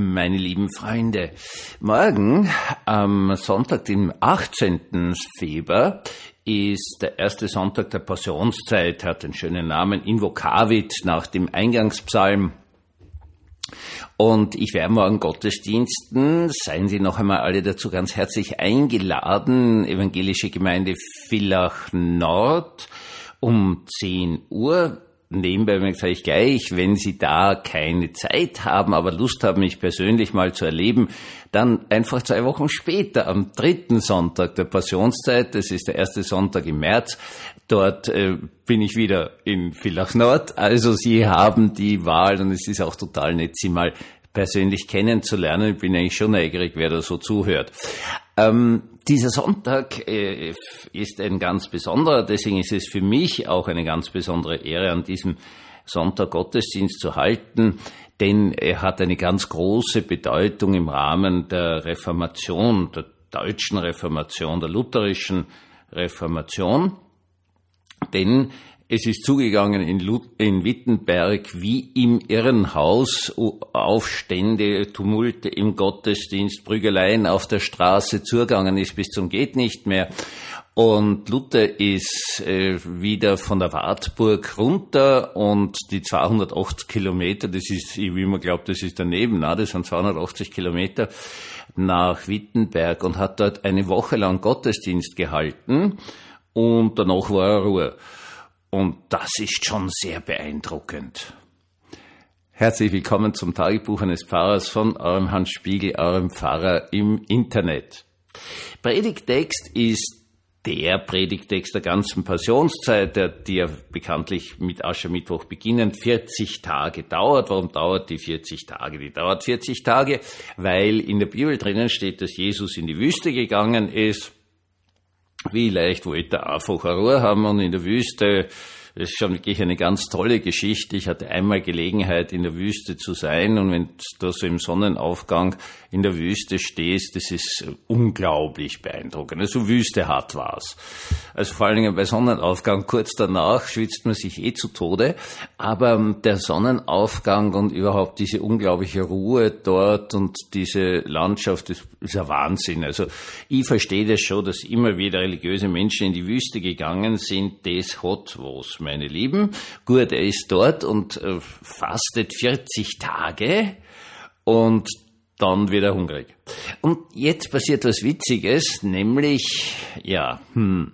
Meine lieben Freunde, morgen am Sonntag, dem 18. Februar, ist der erste Sonntag der Passionszeit, hat den schönen Namen Invocavit nach dem Eingangspsalm. Und ich werde morgen Gottesdiensten. Seien Sie noch einmal alle dazu ganz herzlich eingeladen. Evangelische Gemeinde Villach Nord um 10 Uhr nebenbei sage ich gleich, wenn Sie da keine Zeit haben, aber Lust haben, mich persönlich mal zu erleben, dann einfach zwei Wochen später, am dritten Sonntag der Passionszeit, das ist der erste Sonntag im März, dort äh, bin ich wieder in Villach Nord. Also Sie haben die Wahl und es ist auch total nett, Sie mal persönlich kennenzulernen. Ich bin eigentlich schon neugierig, wer da so zuhört. Ähm, dieser Sonntag äh, ist ein ganz besonderer, deswegen ist es für mich auch eine ganz besondere Ehre, an diesem Sonntag Gottesdienst zu halten, denn er hat eine ganz große Bedeutung im Rahmen der Reformation, der deutschen Reformation, der lutherischen Reformation. Denn es ist zugegangen in, in Wittenberg wie im Irrenhaus, Aufstände, Tumulte im Gottesdienst, Prügeleien auf der Straße zugegangen ist bis zum geht nicht mehr. Und Luther ist äh, wieder von der Wartburg runter und die 280 Kilometer, das ist, wie man glaubt, das ist daneben, na, das sind 280 Kilometer nach Wittenberg und hat dort eine Woche lang Gottesdienst gehalten und danach war er Ruhe. Und das ist schon sehr beeindruckend. Herzlich willkommen zum Tagebuch eines Pfarrers von eurem Hans Spiegel, eurem Pfarrer im Internet. Predigtext ist der Predigtext der ganzen Passionszeit, der, die ja bekanntlich mit Aschermittwoch beginnend 40 Tage dauert. Warum dauert die 40 Tage? Die dauert 40 Tage, weil in der Bibel drinnen steht, dass Jesus in die Wüste gegangen ist wie leicht wollte er einfach eine Ruhe haben und in der Wüste das ist schon wirklich eine ganz tolle Geschichte. Ich hatte einmal Gelegenheit, in der Wüste zu sein und wenn du so im Sonnenaufgang in der Wüste stehst, das ist unglaublich beeindruckend. Also Wüste hart war's. Also vor allen Dingen bei Sonnenaufgang kurz danach schwitzt man sich eh zu Tode, aber der Sonnenaufgang und überhaupt diese unglaubliche Ruhe dort und diese Landschaft, das ist ein Wahnsinn. Also ich verstehe das schon, dass immer wieder religiöse Menschen in die Wüste gegangen sind. Das hat was meine Lieben. Gut, er ist dort und äh, fastet 40 Tage und dann wird er hungrig. Und jetzt passiert was Witziges, nämlich, ja, hm,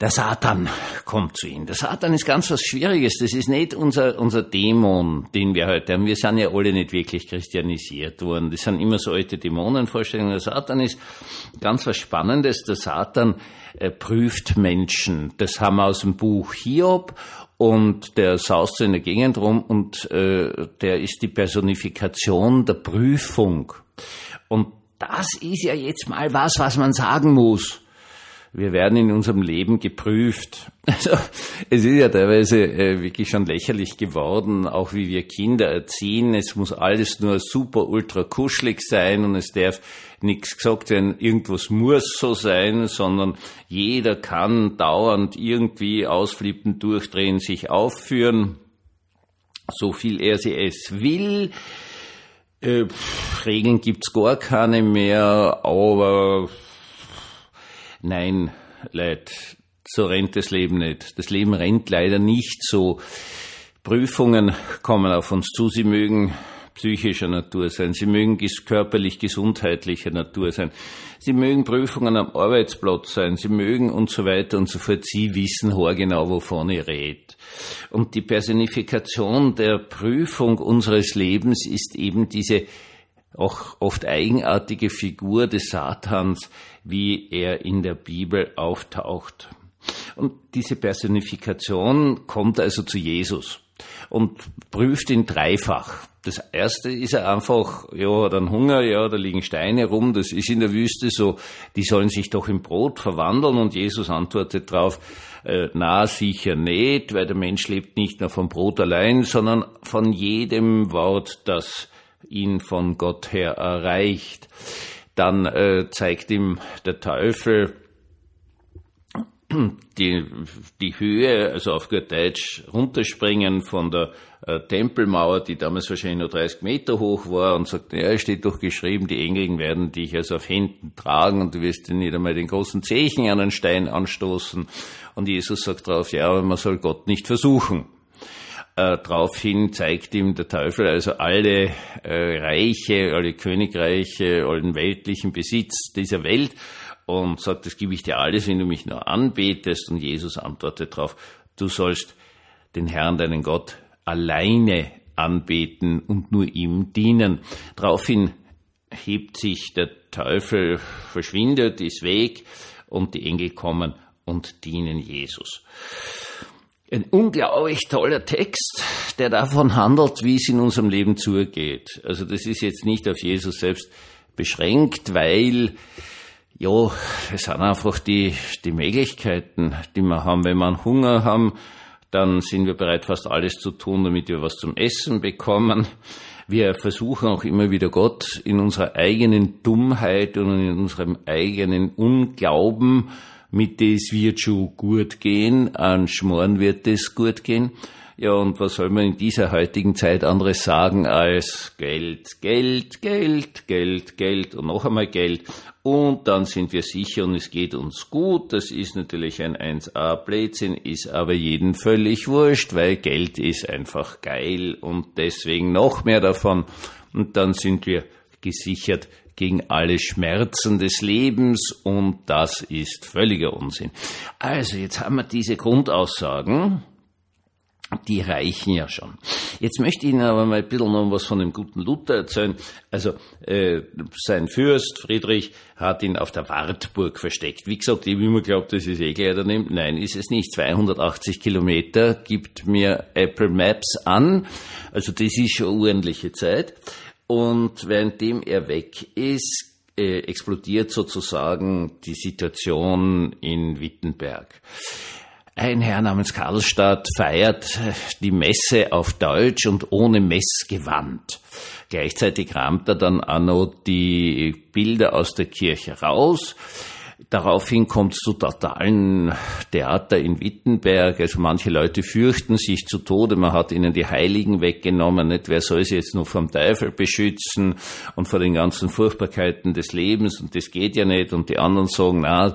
der Satan kommt zu ihm. Der Satan ist ganz was Schwieriges. Das ist nicht unser, unser Dämon, den wir heute haben. Wir sind ja alle nicht wirklich christianisiert worden. Das sind immer so alte Dämonenvorstellungen. Der Satan ist ganz was Spannendes. Der Satan äh, prüft Menschen. Das haben wir aus dem Buch Hiob und der saust so in der Gegend rum und äh, der ist die Personifikation der Prüfung. Und das ist ja jetzt mal was, was man sagen muss wir werden in unserem Leben geprüft. Also es ist ja teilweise äh, wirklich schon lächerlich geworden, auch wie wir Kinder erziehen. Es muss alles nur super ultra kuschelig sein und es darf nichts gesagt werden, irgendwas muss so sein, sondern jeder kann dauernd irgendwie ausflippen, durchdrehen, sich aufführen, so viel er sie es will. Äh, Regeln gibt's gar keine mehr, aber Nein, Leute, so rennt das Leben nicht. Das Leben rennt leider nicht so. Prüfungen kommen auf uns zu. Sie mögen psychischer Natur sein. Sie mögen körperlich gesundheitlicher Natur sein. Sie mögen Prüfungen am Arbeitsplatz sein. Sie mögen und so weiter und so fort. Sie wissen haargenau, wovon ich rede. Und die Personifikation der Prüfung unseres Lebens ist eben diese auch oft eigenartige Figur des Satans, wie er in der Bibel auftaucht. Und diese Personifikation kommt also zu Jesus und prüft ihn dreifach. Das erste ist er einfach, ja, dann Hunger, ja, da liegen Steine rum, das ist in der Wüste so, die sollen sich doch in Brot verwandeln und Jesus antwortet darauf, äh, na, sicher nicht, weil der Mensch lebt nicht nur vom Brot allein, sondern von jedem Wort, das ihn von Gott her erreicht. Dann äh, zeigt ihm der Teufel, die, die Höhe, also auf gut Deutsch, runterspringen von der äh, Tempelmauer, die damals wahrscheinlich nur 30 Meter hoch war und sagt, ja, steht doch geschrieben, die Engel werden dich also auf Händen tragen und du wirst nicht einmal den großen Zechen an einen Stein anstoßen. Und Jesus sagt darauf, ja, aber man soll Gott nicht versuchen. Äh, daraufhin zeigt ihm der Teufel also alle äh, Reiche, alle Königreiche, allen weltlichen Besitz dieser Welt und sagt, das gebe ich dir alles, wenn du mich nur anbetest. Und Jesus antwortet darauf, du sollst den Herrn, deinen Gott, alleine anbeten und nur ihm dienen. Daraufhin hebt sich der Teufel, verschwindet, ist weg und die Engel kommen und dienen Jesus. Ein unglaublich toller Text, der davon handelt, wie es in unserem Leben zugeht. Also das ist jetzt nicht auf Jesus selbst beschränkt, weil ja, es sind einfach die, die Möglichkeiten, die wir haben. Wenn wir Hunger haben, dann sind wir bereit, fast alles zu tun, damit wir was zum Essen bekommen. Wir versuchen auch immer wieder Gott in unserer eigenen Dummheit und in unserem eigenen Unglauben, mit des wird schon gut gehen, an Schmoren wird es gut gehen. Ja, und was soll man in dieser heutigen Zeit anderes sagen als Geld, Geld, Geld, Geld, Geld und noch einmal Geld. Und dann sind wir sicher und es geht uns gut. Das ist natürlich ein 1A-Blödsinn, ist aber jeden völlig wurscht, weil Geld ist einfach geil und deswegen noch mehr davon. Und dann sind wir gesichert gegen alle Schmerzen des Lebens und das ist völliger Unsinn. Also jetzt haben wir diese Grundaussagen die reichen ja schon. Jetzt möchte ich Ihnen aber mal ein bisschen noch was von dem guten Luther erzählen. Also äh, sein Fürst Friedrich hat ihn auf der Wartburg versteckt. Wie gesagt, ich habe immer geglaubt, das ist eh daneben. Nein, ist es nicht. 280 Kilometer gibt mir Apple Maps an. Also das ist schon ordentliche Zeit. Und währenddem er weg ist, äh, explodiert sozusagen die Situation in Wittenberg. Ein Herr namens Karlstadt feiert die Messe auf Deutsch und ohne Messgewand. Gleichzeitig rahmt er dann auch noch die Bilder aus der Kirche raus Daraufhin kommt es zu totalen Theater in Wittenberg. Also manche Leute fürchten sich zu Tode. Man hat ihnen die Heiligen weggenommen. Nicht? Wer soll sie jetzt nur vom Teufel beschützen und vor den ganzen Furchtbarkeiten des Lebens? Und das geht ja nicht. Und die anderen sagen, na,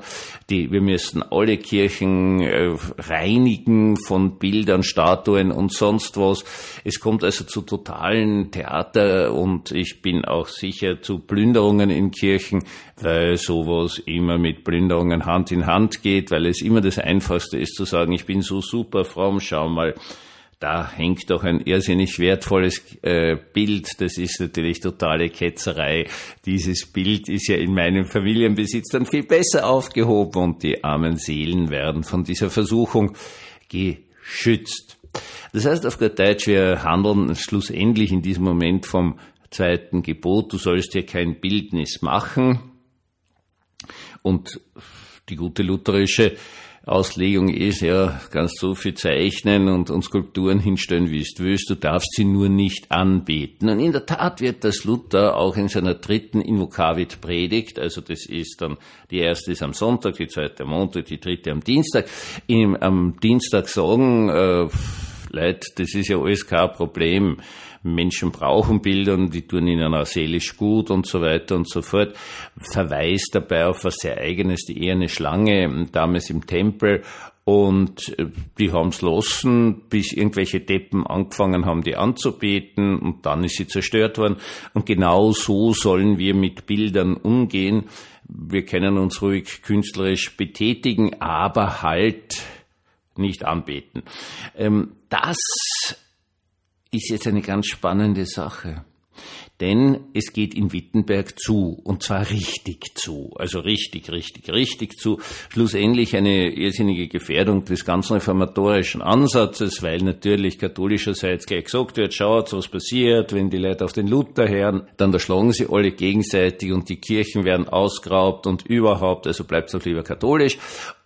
die, wir müssen alle Kirchen äh, reinigen von Bildern, Statuen und sonst was. Es kommt also zu totalen Theater und ich bin auch sicher zu Plünderungen in Kirchen, weil sowas immer mit Plünderungen Hand in Hand geht, weil es immer das Einfachste ist zu sagen, ich bin so super fromm, schau mal, da hängt doch ein irrsinnig wertvolles äh, Bild. Das ist natürlich totale Ketzerei. Dieses Bild ist ja in meinem Familienbesitz dann viel besser aufgehoben und die armen Seelen werden von dieser Versuchung geschützt. Das heißt auf gut Deutsch, wir handeln schlussendlich in diesem Moment vom zweiten Gebot, du sollst dir kein Bildnis machen. Und die gute lutherische Auslegung ist, ja, kannst so viel zeichnen und, und Skulpturen hinstellen, wie du willst, du darfst sie nur nicht anbeten. Und in der Tat wird das Luther auch in seiner dritten Invocavit predigt, also das ist dann, die erste ist am Sonntag, die zweite am Montag, die dritte am Dienstag, im, am Dienstag sagen, äh, Leute, das ist ja alles kein Problem. Menschen brauchen Bilder und die tun ihnen auch seelisch gut und so weiter und so fort. Verweist dabei auf was sehr Eigenes, die eherne Schlange damals im Tempel und äh, die haben's lassen, bis irgendwelche Deppen angefangen haben, die anzubeten und dann ist sie zerstört worden. Und genau so sollen wir mit Bildern umgehen. Wir können uns ruhig künstlerisch betätigen, aber halt nicht anbeten. Ähm, das ist jetzt eine ganz spannende Sache. Denn es geht in Wittenberg zu, und zwar richtig zu, also richtig, richtig, richtig zu. Schlussendlich eine irrsinnige Gefährdung des ganzen reformatorischen Ansatzes, weil natürlich katholischerseits gleich gesagt wird, schaut, was passiert, wenn die Leute auf den Luther hören, dann da schlagen sie alle gegenseitig und die Kirchen werden ausgeraubt und überhaupt, also bleibt doch lieber katholisch.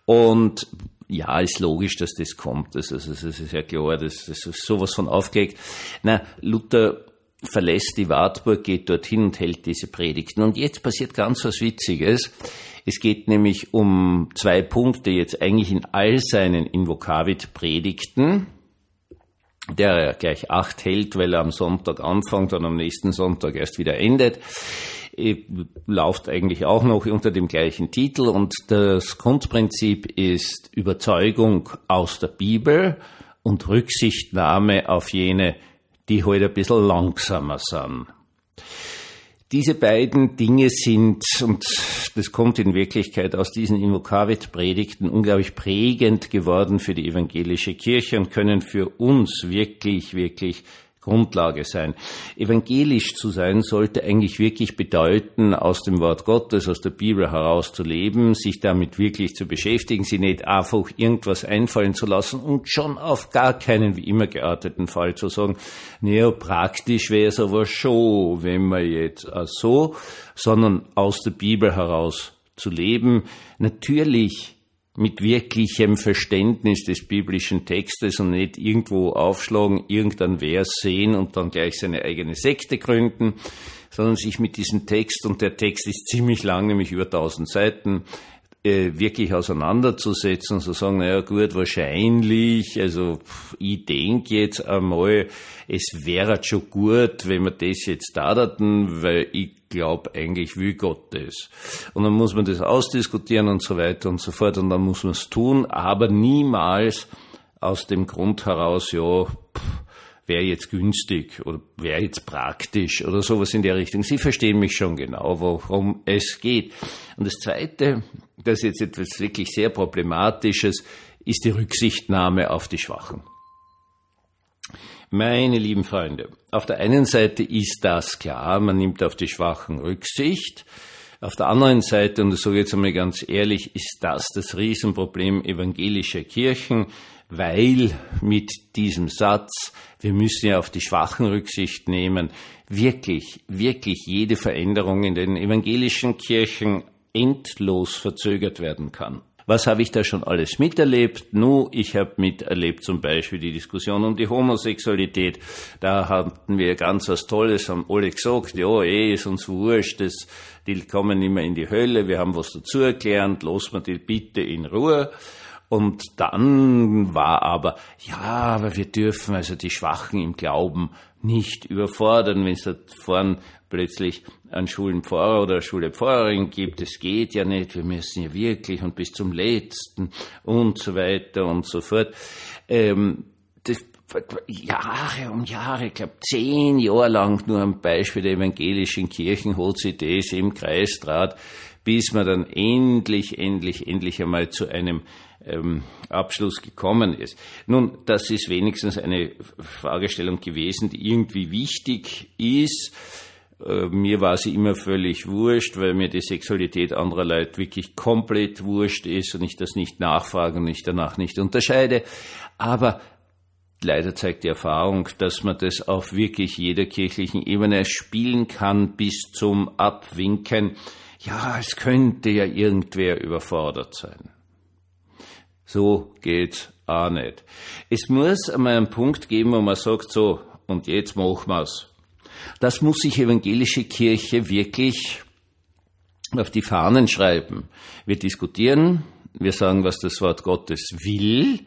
Und ja, ist logisch, dass das kommt. Das, das, das ist ja klar, das, das ist sowas von aufgelegt. Na, Luther verlässt die Wartburg, geht dorthin und hält diese Predigten. Und jetzt passiert ganz was Witziges. Es geht nämlich um zwei Punkte jetzt eigentlich in all seinen Invokavit-Predigten, der er gleich acht hält, weil er am Sonntag anfängt und am nächsten Sonntag erst wieder endet. Äh, läuft eigentlich auch noch unter dem gleichen Titel und das Grundprinzip ist Überzeugung aus der Bibel und Rücksichtnahme auf jene, die heute ein bisschen langsamer sind. Diese beiden Dinge sind, und das kommt in Wirklichkeit aus diesen Invokavit-Predigten, unglaublich prägend geworden für die evangelische Kirche und können für uns wirklich, wirklich Grundlage sein. Evangelisch zu sein sollte eigentlich wirklich bedeuten, aus dem Wort Gottes, aus der Bibel heraus zu leben, sich damit wirklich zu beschäftigen, sie nicht einfach irgendwas einfallen zu lassen und schon auf gar keinen wie immer gearteten Fall zu sagen, naja, praktisch wäre es aber schon, wenn man jetzt so, sondern aus der Bibel heraus zu leben. Natürlich mit wirklichem Verständnis des biblischen Textes und nicht irgendwo aufschlagen, irgendein Vers sehen und dann gleich seine eigene Sekte gründen, sondern sich mit diesem Text, und der Text ist ziemlich lang, nämlich über 1000 Seiten, wirklich auseinanderzusetzen und zu sagen, naja gut, wahrscheinlich, also ich denke jetzt einmal, es wäre schon gut, wenn wir das jetzt da taten, weil ich glaube eigentlich will Gott das. Und dann muss man das ausdiskutieren und so weiter und so fort und dann muss man es tun, aber niemals aus dem Grund heraus, ja, wäre jetzt günstig oder wäre jetzt praktisch oder sowas in der Richtung. Sie verstehen mich schon genau, worum es geht. Und das Zweite, das ist jetzt etwas wirklich sehr Problematisches, ist die Rücksichtnahme auf die Schwachen. Meine lieben Freunde, auf der einen Seite ist das klar, man nimmt auf die Schwachen Rücksicht. Auf der anderen Seite, und das sage ich jetzt einmal ganz ehrlich, ist das das Riesenproblem evangelischer Kirchen, weil mit diesem Satz, wir müssen ja auf die Schwachen Rücksicht nehmen, wirklich, wirklich jede Veränderung in den evangelischen Kirchen endlos verzögert werden kann. Was habe ich da schon alles miterlebt? Nu, ich habe miterlebt zum Beispiel die Diskussion um die Homosexualität. Da hatten wir ganz was Tolles, haben alle gesagt, ja, eh, ist uns wurscht, das, die kommen immer in die Hölle, wir haben was dazu erklärt, lassen wir die bitte in Ruhe. Und dann war aber, ja, aber wir dürfen also die Schwachen im Glauben nicht überfordern, wenn es da vorn plötzlich einen Schulenpfarrer oder eine Schulpfarrerin gibt. Es geht ja nicht, wir müssen ja wirklich und bis zum Letzten und so weiter und so fort. Ähm, das, Jahre um Jahre, ich glaube zehn Jahre lang nur am Beispiel der evangelischen Kirchen hat sie das im Kreisdraht, bis man dann endlich, endlich, endlich einmal zu einem ähm, Abschluss gekommen ist. Nun, das ist wenigstens eine Fragestellung gewesen, die irgendwie wichtig ist. Äh, mir war sie immer völlig wurscht, weil mir die Sexualität anderer Leute wirklich komplett wurscht ist und ich das nicht nachfrage und ich danach nicht unterscheide. Aber leider zeigt die Erfahrung, dass man das auf wirklich jeder kirchlichen Ebene spielen kann bis zum Abwinken. Ja, es könnte ja irgendwer überfordert sein. So geht's auch nicht. Es muss einmal einen Punkt geben, wo man sagt, so, und jetzt machen wir's. Das muss sich evangelische Kirche wirklich auf die Fahnen schreiben. Wir diskutieren, wir sagen, was das Wort Gottes will.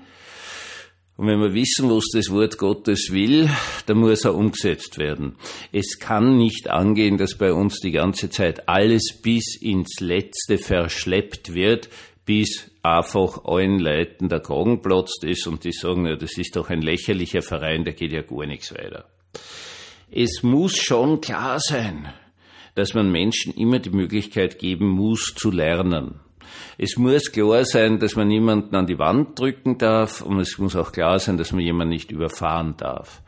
Und wenn wir wissen, was das Wort Gottes will, dann muss er umgesetzt werden. Es kann nicht angehen, dass bei uns die ganze Zeit alles bis ins Letzte verschleppt wird, bis einfach allen Leuten der Kragen platzt ist und die sagen, ja, das ist doch ein lächerlicher Verein, da geht ja gar nichts weiter. Es muss schon klar sein, dass man Menschen immer die Möglichkeit geben muss, zu lernen. Es muss klar sein, dass man niemanden an die Wand drücken darf und es muss auch klar sein, dass man jemanden nicht überfahren darf.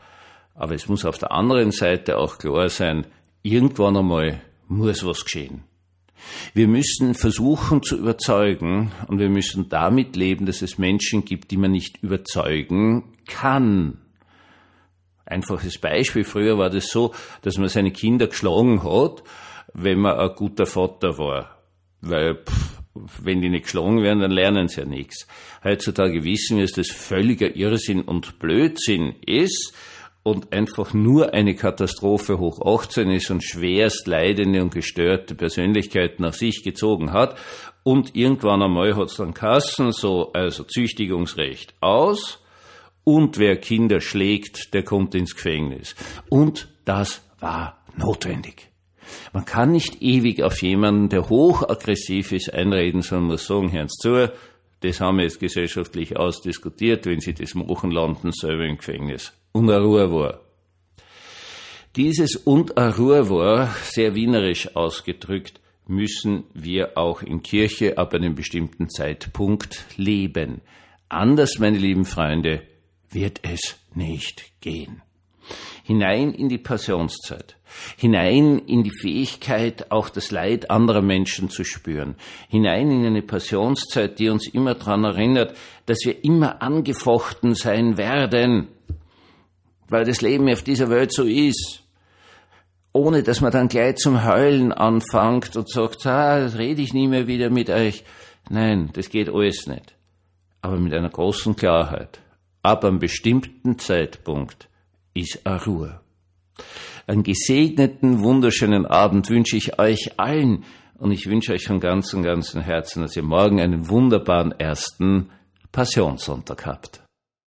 Aber es muss auf der anderen Seite auch klar sein, irgendwann einmal muss was geschehen. Wir müssen versuchen zu überzeugen und wir müssen damit leben, dass es Menschen gibt, die man nicht überzeugen kann. Einfaches Beispiel, früher war das so, dass man seine Kinder geschlagen hat, wenn man ein guter Vater war. Weil, pff, wenn die nicht geschlagen werden, dann lernen sie ja nichts. Heutzutage wissen wir, dass das völliger Irrsinn und Blödsinn ist und einfach nur eine Katastrophe hoch 18 ist und schwerst leidende und gestörte Persönlichkeit nach sich gezogen hat. Und irgendwann einmal hat es dann Kassen, so, also Züchtigungsrecht aus. Und wer Kinder schlägt, der kommt ins Gefängnis. Und das war notwendig. Man kann nicht ewig auf jemanden, der hochaggressiv ist, einreden, sondern muss sagen, Herrn zu, das haben wir jetzt gesellschaftlich ausdiskutiert, wenn Sie das machen, landen selber im Gefängnis und eine Ruhe war. Dieses und eine Ruhe war, sehr wienerisch ausgedrückt, müssen wir auch in Kirche ab einem bestimmten Zeitpunkt leben. Anders, meine lieben Freunde, wird es nicht gehen. Hinein in die Passionszeit, hinein in die Fähigkeit, auch das Leid anderer Menschen zu spüren, hinein in eine Passionszeit, die uns immer daran erinnert, dass wir immer angefochten sein werden, weil das Leben auf dieser Welt so ist. Ohne dass man dann gleich zum Heulen anfängt und sagt, ah, das rede ich nie mehr wieder mit euch. Nein, das geht alles nicht. Aber mit einer großen Klarheit. Ab einem bestimmten Zeitpunkt ist eine Ruhe. Einen gesegneten, wunderschönen Abend wünsche ich euch allen und ich wünsche euch von ganzem, ganzem Herzen, dass ihr morgen einen wunderbaren ersten Passionssonntag habt.